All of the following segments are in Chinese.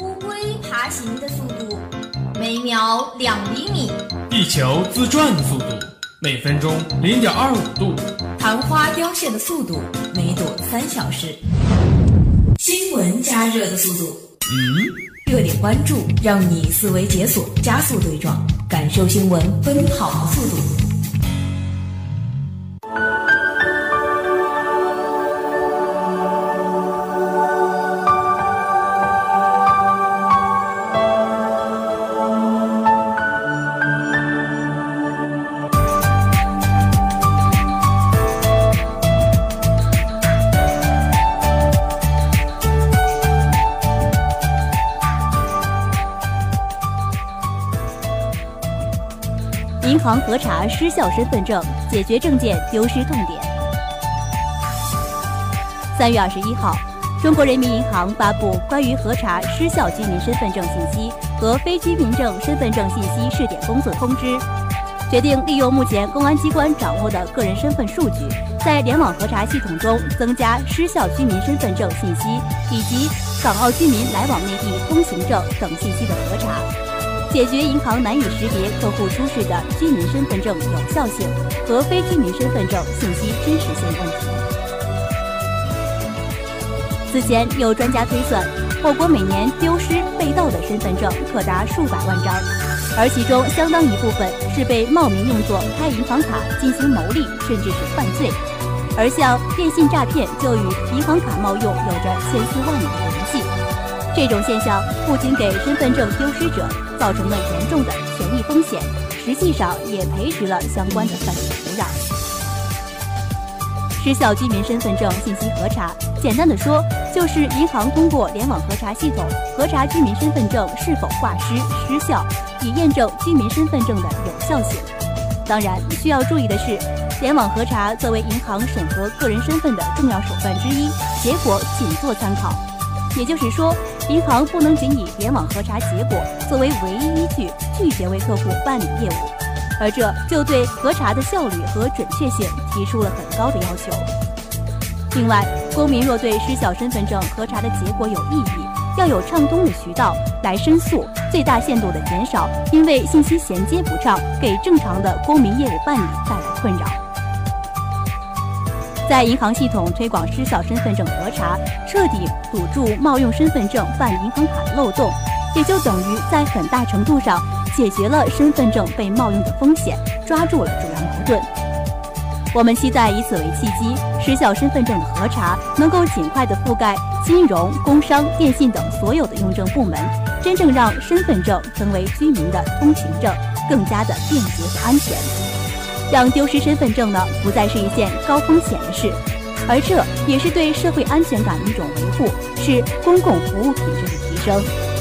乌龟爬行的速度每秒两厘米，地球自转的速度每分钟零点二五度，昙花凋谢的速度每朵三小时，新闻加热的速度，嗯，热点关注让你思维解锁，加速对撞，感受新闻奔跑的速度。核查失效身份证，解决证件丢失痛点。三月二十一号，中国人民银行发布关于核查失效居民身份证信息和非居民证身份证信息试点工作通知，决定利用目前公安机关掌握的个人身份数据，在联网核查系统中增加失效居民身份证信息以及港澳居民来往内地通行证等信息的核查。解决银行难以识别客户出示的居民身份证有效性和非居民身份证信息真实性问题。此前有专家推算，我国每年丢失、被盗的身份证可达数百万张，而其中相当一部分是被冒名用作开银行卡进行牟利，甚至是犯罪。而像电信诈骗，就与银行卡冒用有着千丝万缕的联系。这种现象不仅给身份证丢失者造成了严重的权益风险，实际上也培植了相关的犯罪土壤。失效居民身份证信息核查，简单的说，就是银行通过联网核查系统核查居民身份证是否挂失、失效，以验证居民身份证的有效性。当然，需要注意的是，联网核查作为银行审核个人身份的重要手段之一，结果仅做参考。也就是说。银行不能仅以联网核查结果作为唯一依据拒绝为客户办理业务，而这就对核查的效率和准确性提出了很高的要求。另外，公民若对失效身份证核查的结果有异议，要有畅通的渠道来申诉，最大限度地减少因为信息衔接不畅给正常的公民业务办理带来困扰。在银行系统推广失效身份证核查，彻底堵住冒用身份证办银行卡的漏洞，也就等于在很大程度上解决了身份证被冒用的风险，抓住了主要矛盾。我们期待以此为契机，失效身份证的核查能够尽快的覆盖金融、工商、电信等所有的用证部门，真正让身份证成为居民的通行证，更加的便捷和安全。让丢失身份证呢，不再是一件高风险的事，而这也是对社会安全感的一种维护，是公共服务品质的提升。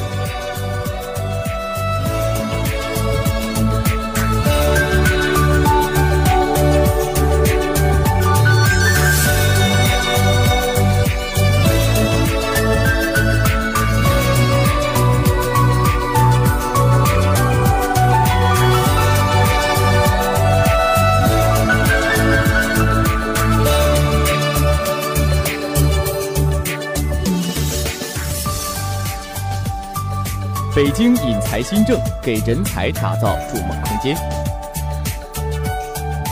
北京引才新政，给人才打造筑梦空间。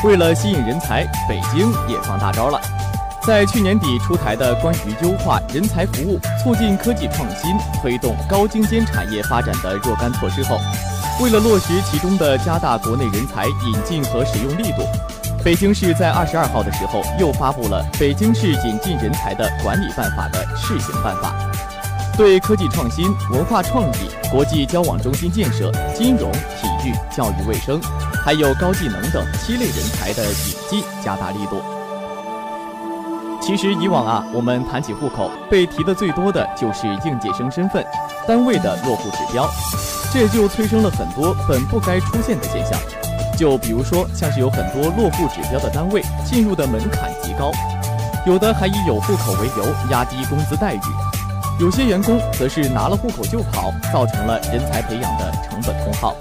为了吸引人才，北京也放大招了。在去年底出台的关于优化人才服务、促进科技创新、推动高精尖产业发展的若干措施后，为了落实其中的加大国内人才引进和使用力度，北京市在二十二号的时候又发布了《北京市引进人才的管理办法》的试行办法。对科技创新、文化创意、国际交往中心建设、金融、体育、教育卫生，还有高技能等七类人才的引进加大力度。其实以往啊，我们谈起户口，被提的最多的就是应届生身份、单位的落户指标，这也就催生了很多本不该出现的现象。就比如说，像是有很多落户指标的单位进入的门槛极高，有的还以有户口为由压低工资待遇。有些员工则是拿了户口就跑，造成了人才培养的成本空耗。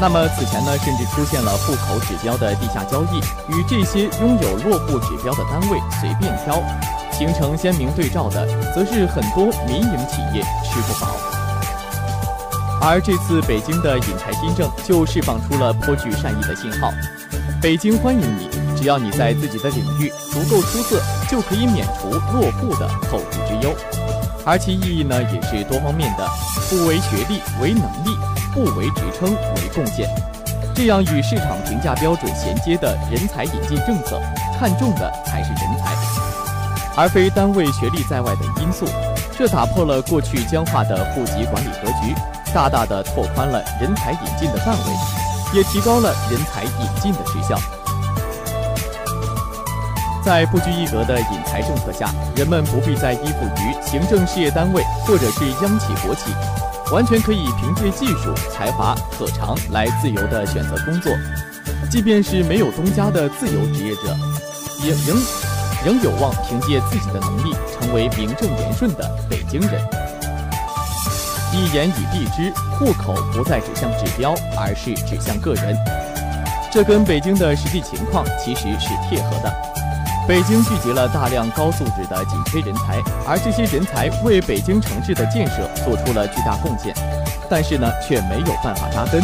那么此前呢，甚至出现了户口指标的地下交易，与这些拥有落户指标的单位随便挑，形成鲜明对照的，则是很多民营企业吃不饱。而这次北京的引才新政就释放出了颇具善意的信号：北京欢迎你，只要你在自己的领域足够出色，就可以免除落户的后顾之忧。而其意义呢，也是多方面的，不为学历为能力，不为职称为贡献。这样与市场评价标准衔接的人才引进政策，看重的才是人才，而非单位学历在外的因素。这打破了过去僵化的户籍管理格局，大大的拓宽了人才引进的范围，也提高了人才引进的时效。在不拘一格的引才政策下，人们不必再依附于行政事业单位或者是央企国企。完全可以凭借技术、才华、特长来自由地选择工作，即便是没有东家的自由职业者，也仍仍有望凭借自己的能力成为名正言顺的北京人。一言以蔽之，户口不再指向指标，而是指向个人。这跟北京的实际情况其实是贴合的。北京聚集了大量高素质的紧缺人才，而这些人才为北京城市的建设做出了巨大贡献，但是呢，却没有办法扎根。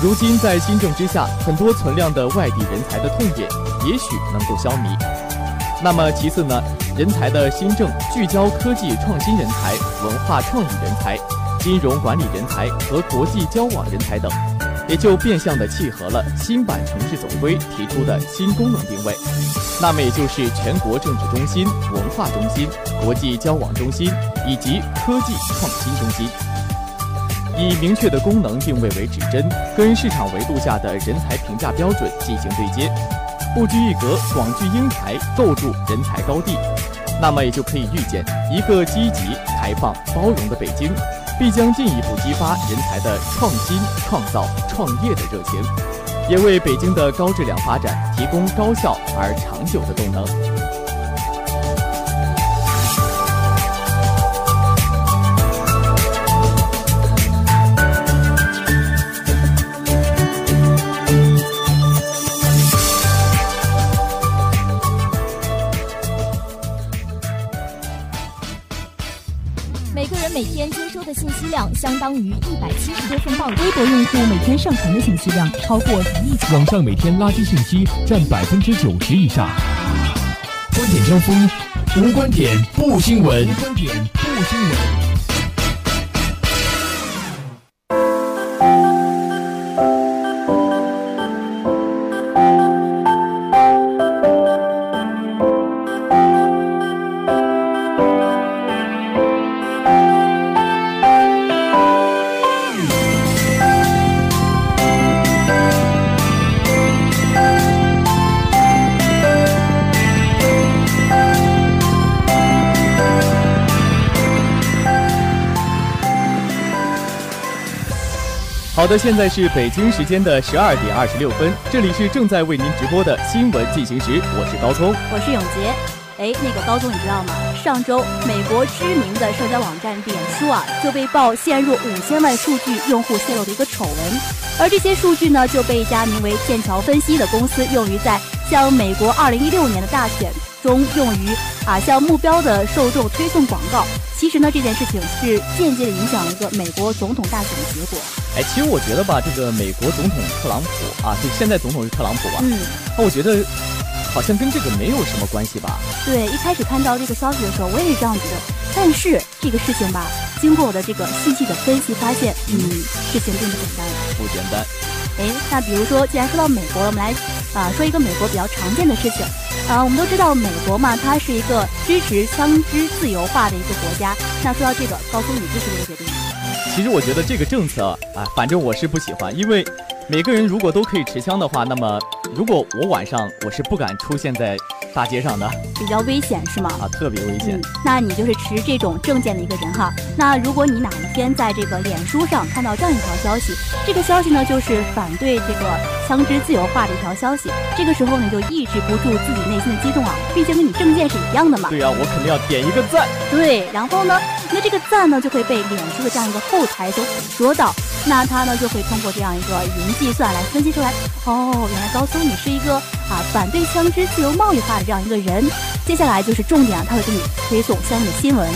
如今在新政之下，很多存量的外地人才的痛点也许能够消弭。那么其次呢，人才的新政聚焦科技创新人才、文化创意人才、金融管理人才和国际交往人才等。也就变相的契合了新版城市总规提出的新功能定位，那么也就是全国政治中心、文化中心、国际交往中心以及科技创新中心，以明确的功能定位为指针，跟市场维度下的人才评价标准进行对接，不拘一格，广聚英才，构筑人才高地，那么也就可以预见一个积极、开放、包容的北京。必将进一步激发人才的创新、创造、创业的热情，也为北京的高质量发展提供高效而长久的动能。量相当于一百七十多份报。微博用户每天上传的信息量超过一亿条。网上每天垃圾信息占百分之九十以上。观点交锋，无观点不新闻。无观点不新闻。好的，现在是北京时间的十二点二十六分，这里是正在为您直播的新闻进行时，我是高聪，我是永杰。哎，那个高聪，你知道吗？上周美国知名的社交网站脸书啊，就被曝陷入五千万数据用户泄露的一个丑闻，而这些数据呢，就被一家名为剑桥分析的公司用于在向美国二零一六年的大选中用于啊向目标的受众推送广告。其实呢，这件事情是间接的影响了一个美国总统大选的结果。哎，其实我觉得吧，这个美国总统特朗普啊，就现在总统是特朗普吧？嗯，那我觉得好像跟这个没有什么关系吧？对，一开始看到这个消息的时候，我也是这样觉得。但是这个事情吧，经过我的这个细细的分析，发现，嗯，事情并不简单。不简单。哎，那比如说，既然说到美国了，我们来啊说一个美国比较常见的事情。啊，我们都知道美国嘛，它是一个支持枪支自由化的一个国家。那说到这个，高峰，你支持这个决定吗？其实我觉得这个政策啊，反正我是不喜欢，因为每个人如果都可以持枪的话，那么如果我晚上我是不敢出现在。大街上的比较危险是吗？啊，特别危险。那你就是持这种证件的一个人哈。那如果你哪一天在这个脸书上看到这样一条消息，这个消息呢就是反对这个枪支自由化的一条消息，这个时候你就抑制不住自己内心的激动啊，毕竟跟你证件是一样的嘛。对啊，我肯定要点一个赞。对，然后呢，那这个赞呢就会被脸书的这样一个后台所捕捉到，那他呢就会通过这样一个云计算来分析出来，哦，原来高松你是一个啊反对枪支自由贸易化的这样一个人。接下来就是重点，他会给你推送相应的新闻。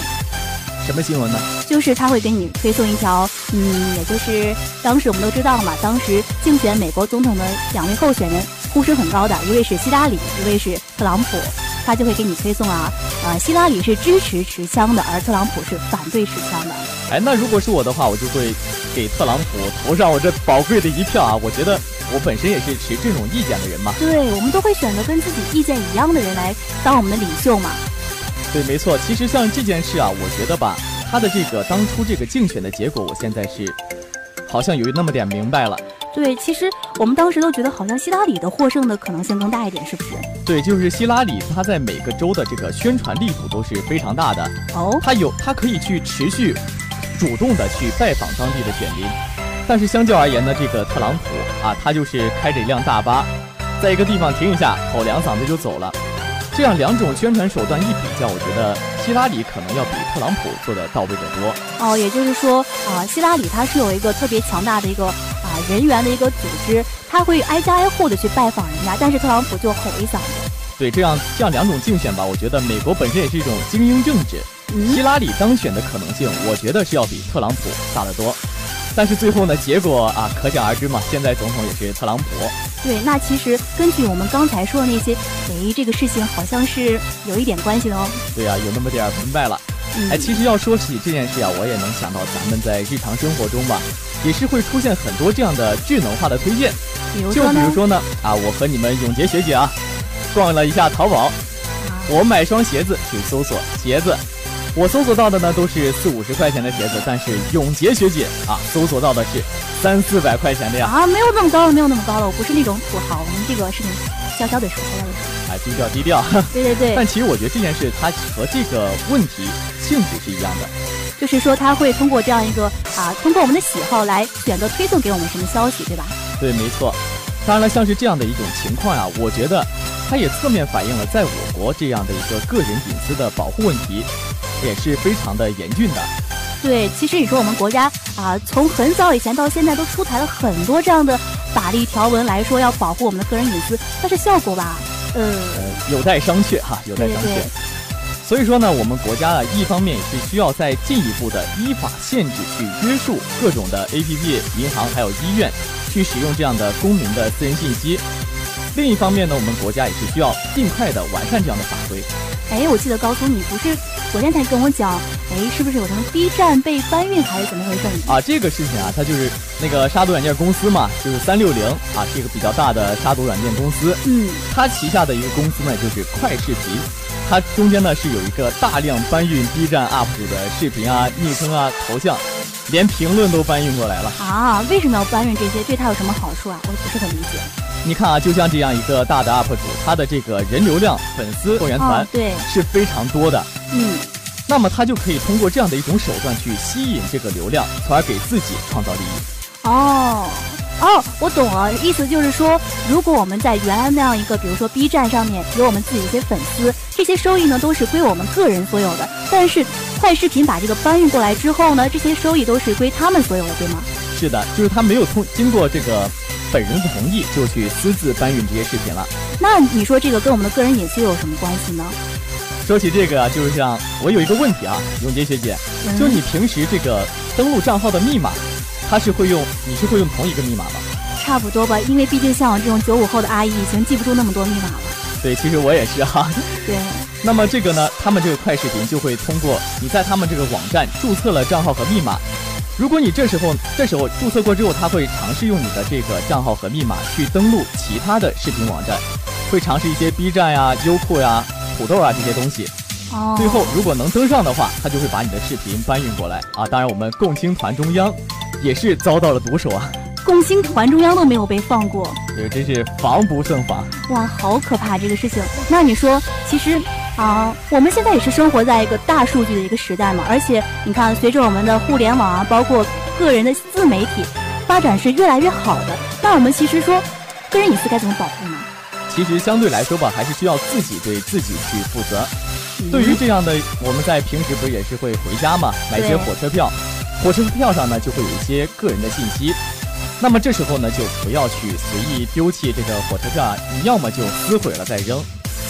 什么新闻呢？就是他会给你推送一条，嗯，也就是当时我们都知道嘛，当时竞选美国总统的两位候选人呼声很高的，一位是希拉里，一位是特朗普，他就会给你推送啊，呃，希拉里是支持持枪的，而特朗普是反对持枪的。哎，那如果是我的话，我就会给特朗普投上我这宝贵的一票啊！我觉得我本身也是持这种意见的人嘛。对，我们都会选择跟自己意见一样的人来当我们的领袖嘛。对，没错。其实像这件事啊，我觉得吧，他的这个当初这个竞选的结果，我现在是好像有那么点明白了。对，其实我们当时都觉得好像希拉里的获胜的可能性更大一点，是不是？对，就是希拉里，他在每个州的这个宣传力度都是非常大的。哦，他有，他可以去持续主动的去拜访当地的选民。但是相较而言呢，这个特朗普啊，他就是开着一辆大巴，在一个地方停一下，吼两嗓子就走了。这样两种宣传手段一比较，我觉得希拉里可能要比特朗普做的到位得多。哦，也就是说啊，希拉里他是有一个特别强大的一个啊人员的一个组织，他会挨家挨户的去拜访人家，但是特朗普就吼一嗓子。对，这样这样两种竞选吧，我觉得美国本身也是一种精英政治，希拉里当选的可能性，我觉得是要比特朗普大得多。但是最后呢，结果啊，可想而知嘛。现在总统也是特朗普。对，那其实根据我们刚才说的那些，诶，这个事情好像是有一点关系的哦。对啊，有那么点儿明白了。哎，其实要说起这件事啊，我也能想到咱们在日常生活中吧，也是会出现很多这样的智能化的推荐。比如就比如说呢，啊，我和你们永杰学姐啊，逛了一下淘宝，我买双鞋子去搜索鞋子。我搜索到的呢都是四五十块钱的鞋子，但是永杰学姐啊，搜索到的是三四百块钱的呀！啊，没有那么高了，没有那么高了，我不是那种土豪，我们这个是悄悄的说，悄悄的说。哎，低调低调。对对对。但其实我觉得这件事它和这个问题性质是一样的，就是说他会通过这样一个啊，通过我们的喜好来选择推送给我们什么消息，对吧？对，没错。当然了，像是这样的一种情况啊，我觉得它也侧面反映了在我国这样的一个个人隐私的保护问题。也是非常的严峻的。对，其实你说我们国家啊，从很早以前到现在都出台了很多这样的法律条文来说要保护我们的个人隐私，但是效果吧，呃，呃有待商榷哈，有待商榷。所以说呢，我们国家啊，一方面也是需要再进一步的依法限制去约束各种的 APP、银行还有医院去使用这样的公民的私人信息；另一方面呢，我们国家也是需要尽快的完善这样的法规。哎，我记得高叔，你不是昨天才跟我讲，哎，是不是有什么 B 站被搬运还是怎么回事？啊，这个事情啊，它就是那个杀毒软件公司嘛，就是三六零啊，是一个比较大的杀毒软件公司。嗯，它旗下的一个公司呢，就是快视频，它中间呢是有一个大量搬运 B 站 UP 主的视频啊、昵称啊、头像，连评论都搬运过来了。啊，为什么要搬运这些？对他有什么好处啊？我不是很理解。你看啊，就像这样一个大的 UP 主，他的这个人流量、粉丝、会员团，对，是非常多的。嗯，那么他就可以通过这样的一种手段去吸引这个流量，从而给自己创造利益。哦，哦，我懂了，意思就是说，如果我们在原来那样一个，比如说 B 站上面有我们自己一些粉丝，这些收益呢都是归我们个人所有的。但是快视频把这个搬运过来之后呢，这些收益都是归他们所有的，对吗？是的，就是他没有通经过这个。本人不同意就去私自搬运这些视频了，那你说这个跟我们的个人隐私有什么关系呢？说起这个啊，就是像我有一个问题啊，永杰学姐，就你平时这个登录账号的密码，它是会用，你是会用同一个密码吗？差不多吧，因为毕竟像我这种九五后的阿姨，已经记不住那么多密码了。对，其实我也是哈。对。那么这个呢，他们这个快视频就会通过你在他们这个网站注册了账号和密码。如果你这时候这时候注册过之后，他会尝试用你的这个账号和密码去登录其他的视频网站，会尝试一些 B 站呀、优酷呀、土豆啊这些东西。哦。最后如果能登上的话，他就会把你的视频搬运过来啊。当然，我们共青团中央也是遭到了毒手啊。共青团中央都没有被放过。对，真是防不胜防。哇，好可怕这个事情。那你说，其实。啊，我们现在也是生活在一个大数据的一个时代嘛，而且你看，随着我们的互联网啊，包括个人的自媒体发展是越来越好的，那我们其实说，个人隐私该怎么保护呢？其实相对来说吧，还是需要自己对自己去负责。对于这样的，我们在平时不是也是会回家嘛，买些火车票，火车票上呢就会有一些个人的信息。那么这时候呢，就不要去随意丢弃这个火车票，你要么就撕毁了再扔，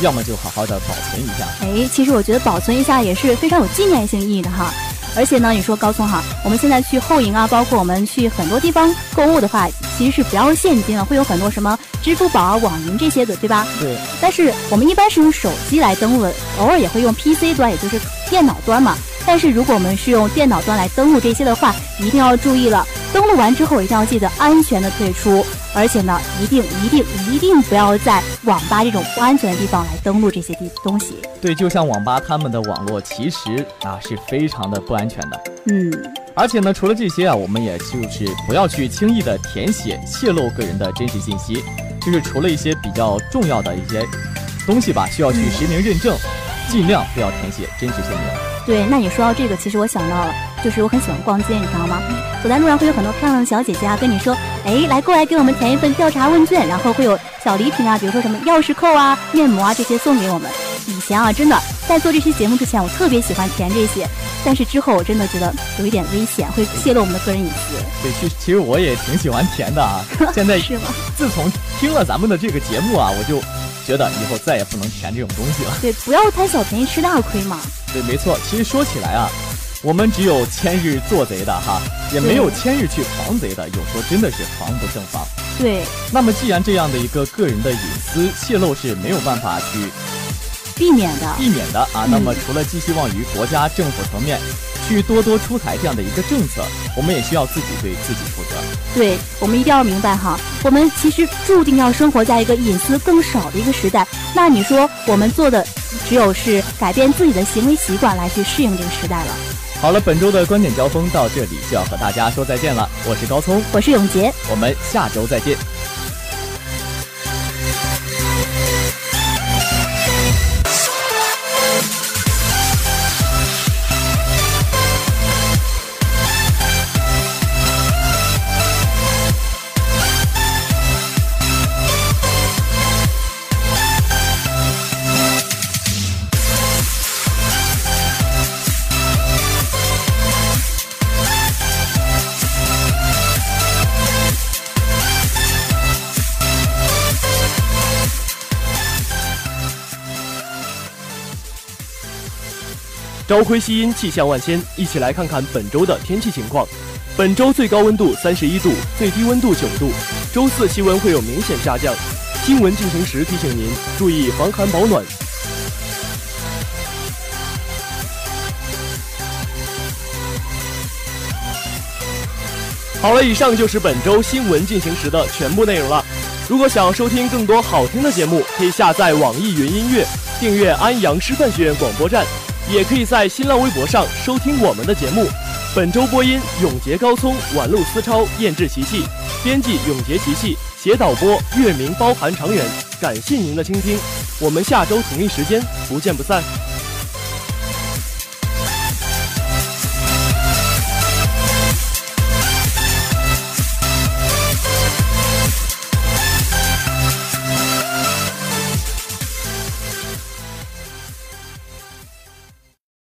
要么就好好的保存一下。哎，其实我觉得保存一下也是非常有纪念性意义的哈。而且呢，你说高聪哈，我们现在去后营啊，包括我们去很多地方购物的话，其实是不要现金了，会有很多什么支付宝啊、网银这些的，对吧？对。但是我们一般是用手机来登录，偶尔也会用 PC 端，也就是电脑端嘛。但是如果我们是用电脑端来登录这些的话，一定要注意了。登录完之后，一定要记得安全的退出，而且呢，一定一定一定不要在网吧这种不安全的地方来登录这些地东西。对，就像网吧他们的网络其实啊是非常的不安全的。嗯，而且呢，除了这些啊，我们也就是不要去轻易的填写泄露个人的真实信息，就是除了一些比较重要的一些东西吧，需要去实名认证，尽量不要填写真实姓名。对，那你说到这个，其实我想到了，就是我很喜欢逛街，你知道吗？走在路上会有很多漂亮的小姐姐啊，跟你说，哎，来过来给我们填一份调查问卷，然后会有小礼品啊，比如说什么钥匙扣啊、面膜啊这些送给我们。以前啊，真的在做这期节目之前，我特别喜欢填这些，但是之后我真的觉得有一点危险，会泄露我们的个人隐私。对，其实其实我也挺喜欢填的啊。现在是吗？自从听了咱们的这个节目啊，我就。觉得以后再也不能填这种东西了。对，不要贪小便宜吃大亏嘛。对，没错。其实说起来啊，我们只有千日做贼的哈，也没有千日去防贼的。有时候真的是防不胜防。对。那么既然这样的一个个人的隐私泄露是没有办法去避免的，避免的啊，那么除了寄希望于国家政府层面。去多多出台这样的一个政策，我们也需要自己对自己负责。对，我们一定要明白哈，我们其实注定要生活在一个隐私更少的一个时代。那你说，我们做的只有是改变自己的行为习惯来去适应这个时代了。好了，本周的观点交锋到这里就要和大家说再见了。我是高聪，我是永杰，我们下周再见。朝晖夕阴，气象万千，一起来看看本周的天气情况。本周最高温度三十一度，最低温度九度。周四气温会有明显下降。新闻进行时提醒您注意防寒保暖。好了，以上就是本周新闻进行时的全部内容了。如果想要收听更多好听的节目，可以下载网易云音乐，订阅安阳师范学院广播站。也可以在新浪微博上收听我们的节目。本周播音：永杰、高聪、宛露思超、燕志、琪琪，编辑：永杰、琪琪，写导播：月明、包含长远。感谢您的倾听，我们下周同一时间不见不散。